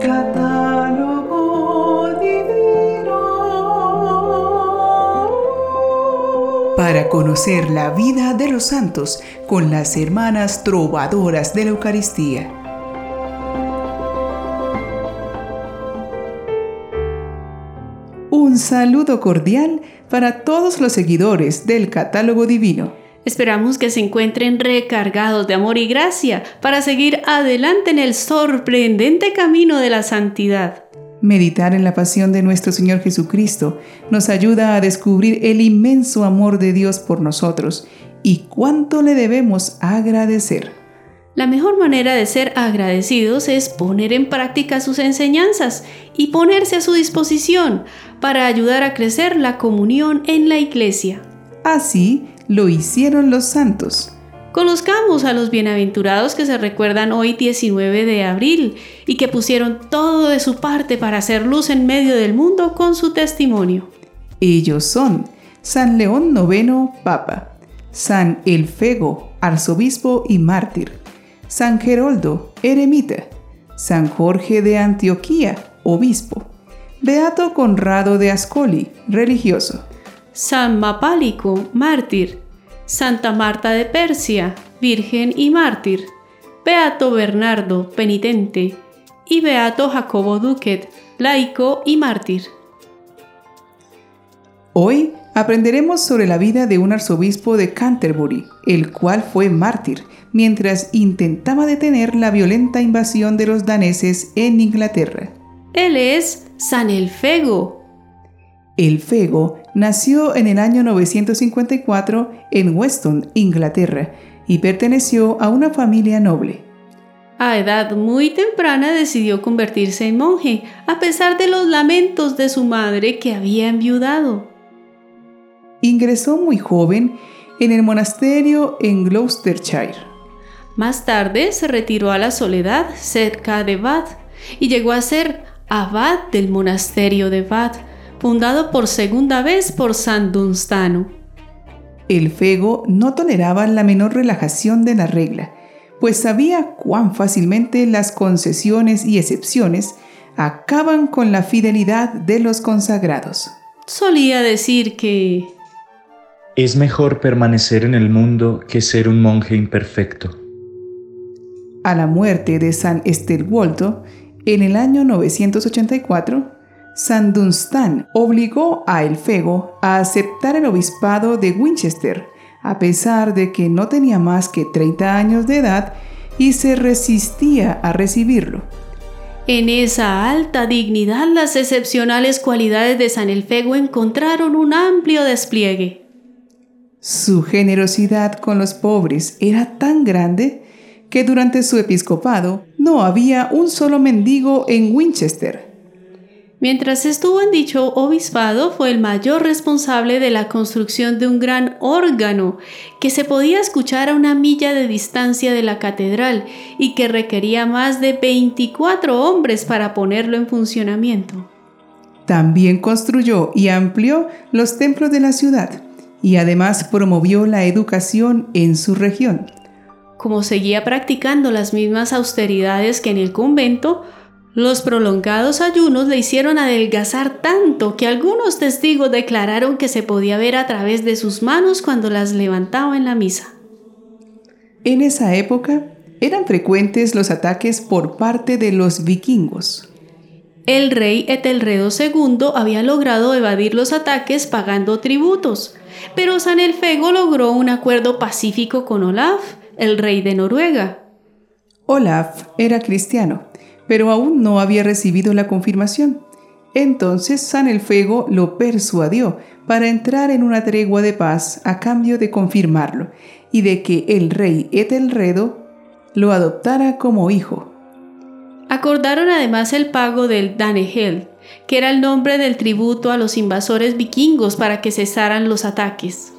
Catálogo divino. Para conocer la vida de los santos con las hermanas trovadoras de la Eucaristía. Un saludo cordial para todos los seguidores del Catálogo Divino. Esperamos que se encuentren recargados de amor y gracia para seguir adelante en el sorprendente camino de la santidad. Meditar en la pasión de nuestro Señor Jesucristo nos ayuda a descubrir el inmenso amor de Dios por nosotros y cuánto le debemos agradecer. La mejor manera de ser agradecidos es poner en práctica sus enseñanzas y ponerse a su disposición para ayudar a crecer la comunión en la iglesia. Así lo hicieron los santos. Conozcamos a los bienaventurados que se recuerdan hoy 19 de abril y que pusieron todo de su parte para hacer luz en medio del mundo con su testimonio. Ellos son San León IX, Papa, San Elfego, Arzobispo y Mártir, San Geroldo, Eremita, San Jorge de Antioquía, Obispo, Beato Conrado de Ascoli, religioso, San Mapálico, mártir, Santa Marta de Persia, virgen y mártir, Beato Bernardo, penitente, y Beato Jacobo Duquet, laico y mártir. Hoy aprenderemos sobre la vida de un arzobispo de Canterbury, el cual fue mártir mientras intentaba detener la violenta invasión de los daneses en Inglaterra. Él es San Elfego, el Fego nació en el año 954 en Weston, Inglaterra, y perteneció a una familia noble. A edad muy temprana decidió convertirse en monje, a pesar de los lamentos de su madre que había enviudado. Ingresó muy joven en el monasterio en Gloucestershire. Más tarde se retiró a la soledad cerca de Bath y llegó a ser abad del monasterio de Bath fundado por segunda vez por San Dunstano. El Fego no toleraba la menor relajación de la regla, pues sabía cuán fácilmente las concesiones y excepciones acaban con la fidelidad de los consagrados. Solía decir que... Es mejor permanecer en el mundo que ser un monje imperfecto. A la muerte de San Estelvolto, en el año 984, San Dunstan obligó a Elfego a aceptar el obispado de Winchester, a pesar de que no tenía más que 30 años de edad y se resistía a recibirlo. En esa alta dignidad las excepcionales cualidades de San Elfego encontraron un amplio despliegue. Su generosidad con los pobres era tan grande que durante su episcopado no había un solo mendigo en Winchester. Mientras estuvo en dicho obispado, fue el mayor responsable de la construcción de un gran órgano que se podía escuchar a una milla de distancia de la catedral y que requería más de 24 hombres para ponerlo en funcionamiento. También construyó y amplió los templos de la ciudad y además promovió la educación en su región. Como seguía practicando las mismas austeridades que en el convento, los prolongados ayunos le hicieron adelgazar tanto que algunos testigos declararon que se podía ver a través de sus manos cuando las levantaba en la misa. En esa época eran frecuentes los ataques por parte de los vikingos. El rey Etelredo II había logrado evadir los ataques pagando tributos, pero San Elfego logró un acuerdo pacífico con Olaf, el rey de Noruega. Olaf era cristiano pero aún no había recibido la confirmación. Entonces San Elfego lo persuadió para entrar en una tregua de paz a cambio de confirmarlo y de que el rey Etelredo lo adoptara como hijo. Acordaron además el pago del Danehel, que era el nombre del tributo a los invasores vikingos para que cesaran los ataques.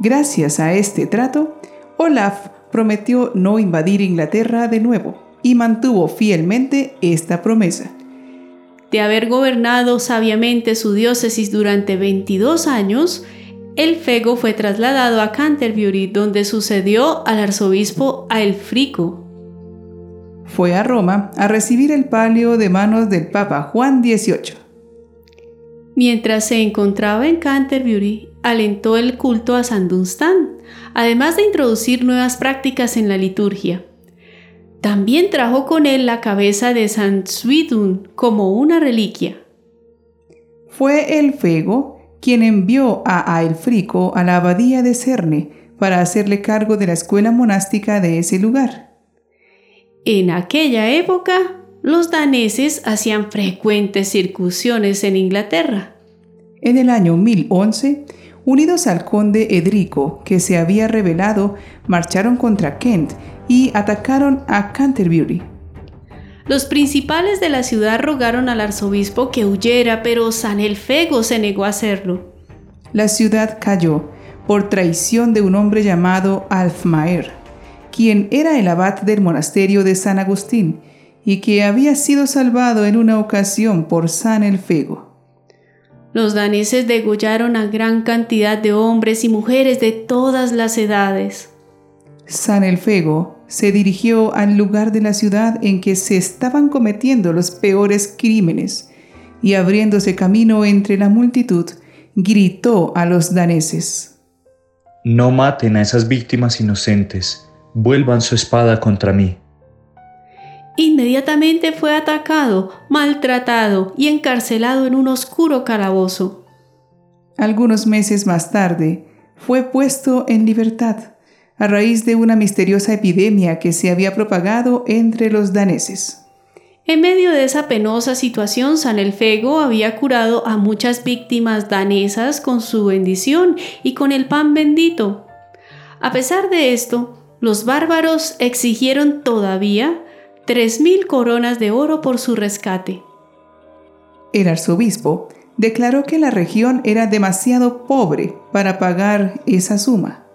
Gracias a este trato, Olaf prometió no invadir Inglaterra de nuevo y mantuvo fielmente esta promesa. De haber gobernado sabiamente su diócesis durante 22 años, el Fego fue trasladado a Canterbury, donde sucedió al arzobispo Aelfrico. fue a Roma a recibir el palio de manos del Papa Juan XVIII. Mientras se encontraba en Canterbury, alentó el culto a San Dunstan, además de introducir nuevas prácticas en la liturgia. También trajo con él la cabeza de San Swithun como una reliquia. Fue el Fego quien envió a Aelfrico a la abadía de Cerne para hacerle cargo de la escuela monástica de ese lugar. En aquella época, los daneses hacían frecuentes circunciones en Inglaterra. En el año 1011, unidos al conde Edrico, que se había rebelado, marcharon contra Kent y atacaron a Canterbury. Los principales de la ciudad rogaron al arzobispo que huyera, pero San Elfego se negó a hacerlo. La ciudad cayó por traición de un hombre llamado Alfmaer, quien era el abad del monasterio de San Agustín y que había sido salvado en una ocasión por San Elfego. Los daneses degollaron a gran cantidad de hombres y mujeres de todas las edades. San Elfego se dirigió al lugar de la ciudad en que se estaban cometiendo los peores crímenes y abriéndose camino entre la multitud, gritó a los daneses. No maten a esas víctimas inocentes, vuelvan su espada contra mí. Inmediatamente fue atacado, maltratado y encarcelado en un oscuro calabozo. Algunos meses más tarde, fue puesto en libertad a raíz de una misteriosa epidemia que se había propagado entre los daneses. En medio de esa penosa situación, San Elfego había curado a muchas víctimas danesas con su bendición y con el pan bendito. A pesar de esto, los bárbaros exigieron todavía tres mil coronas de oro por su rescate. El arzobispo declaró que la región era demasiado pobre para pagar esa suma.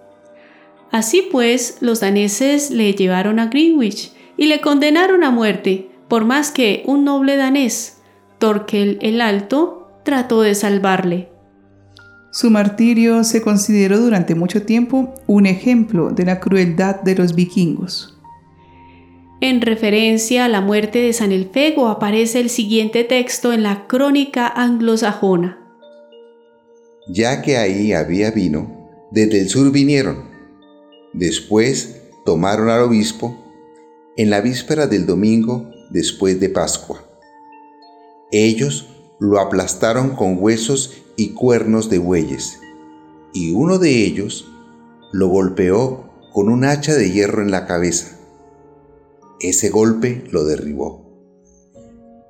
Así pues, los daneses le llevaron a Greenwich y le condenaron a muerte, por más que un noble danés, Torkel el Alto, trató de salvarle. Su martirio se consideró durante mucho tiempo un ejemplo de la crueldad de los vikingos. En referencia a la muerte de San Elfego aparece el siguiente texto en la crónica anglosajona. Ya que ahí había vino, desde el sur vinieron Después tomaron al obispo en la víspera del domingo después de Pascua. Ellos lo aplastaron con huesos y cuernos de bueyes, y uno de ellos lo golpeó con un hacha de hierro en la cabeza. Ese golpe lo derribó.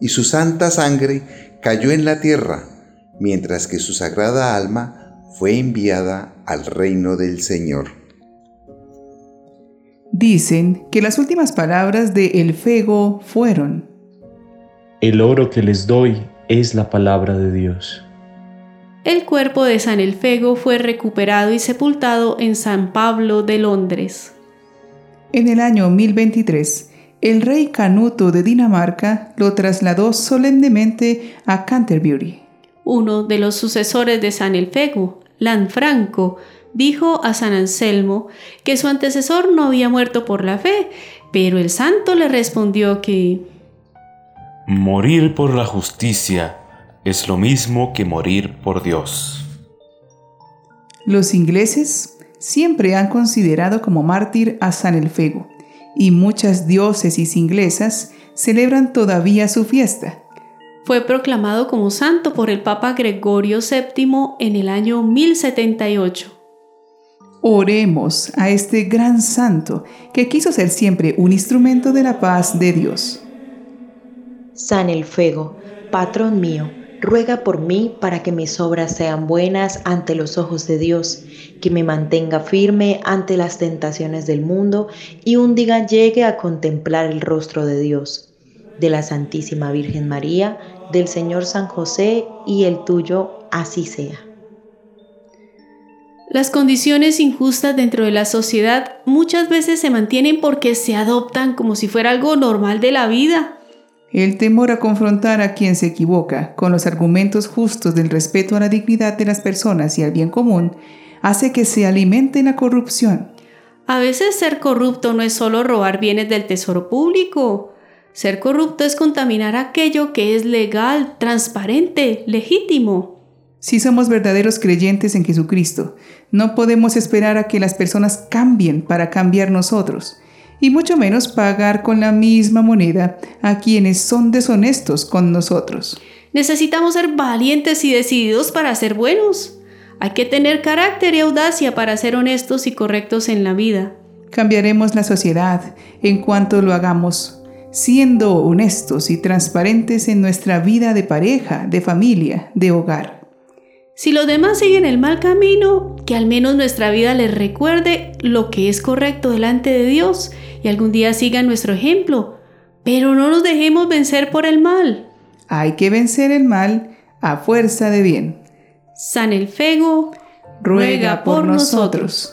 Y su santa sangre cayó en la tierra, mientras que su sagrada alma fue enviada al reino del Señor. Dicen que las últimas palabras de El Fego fueron, El oro que les doy es la palabra de Dios. El cuerpo de San Elfego fue recuperado y sepultado en San Pablo de Londres. En el año 1023, el rey Canuto de Dinamarca lo trasladó solemnemente a Canterbury. Uno de los sucesores de San Elfego, Lanfranco, dijo a San Anselmo que su antecesor no había muerto por la fe, pero el santo le respondió que Morir por la justicia es lo mismo que morir por Dios. Los ingleses siempre han considerado como mártir a San Elfego, y muchas diócesis inglesas celebran todavía su fiesta. Fue proclamado como santo por el Papa Gregorio VII en el año 1078. Oremos a este gran santo que quiso ser siempre un instrumento de la paz de Dios. San Elfego, patrón mío, ruega por mí para que mis obras sean buenas ante los ojos de Dios, que me mantenga firme ante las tentaciones del mundo y un día llegue a contemplar el rostro de Dios, de la Santísima Virgen María, del Señor San José y el tuyo, así sea. Las condiciones injustas dentro de la sociedad muchas veces se mantienen porque se adoptan como si fuera algo normal de la vida. El temor a confrontar a quien se equivoca con los argumentos justos del respeto a la dignidad de las personas y al bien común hace que se alimente la corrupción. A veces ser corrupto no es solo robar bienes del tesoro público. Ser corrupto es contaminar aquello que es legal, transparente, legítimo. Si somos verdaderos creyentes en Jesucristo, no podemos esperar a que las personas cambien para cambiar nosotros, y mucho menos pagar con la misma moneda a quienes son deshonestos con nosotros. Necesitamos ser valientes y decididos para ser buenos. Hay que tener carácter y audacia para ser honestos y correctos en la vida. Cambiaremos la sociedad en cuanto lo hagamos, siendo honestos y transparentes en nuestra vida de pareja, de familia, de hogar. Si los demás siguen el mal camino, que al menos nuestra vida les recuerde lo que es correcto delante de Dios y algún día sigan nuestro ejemplo. Pero no nos dejemos vencer por el mal. Hay que vencer el mal a fuerza de bien. San Elfego ruega por nosotros.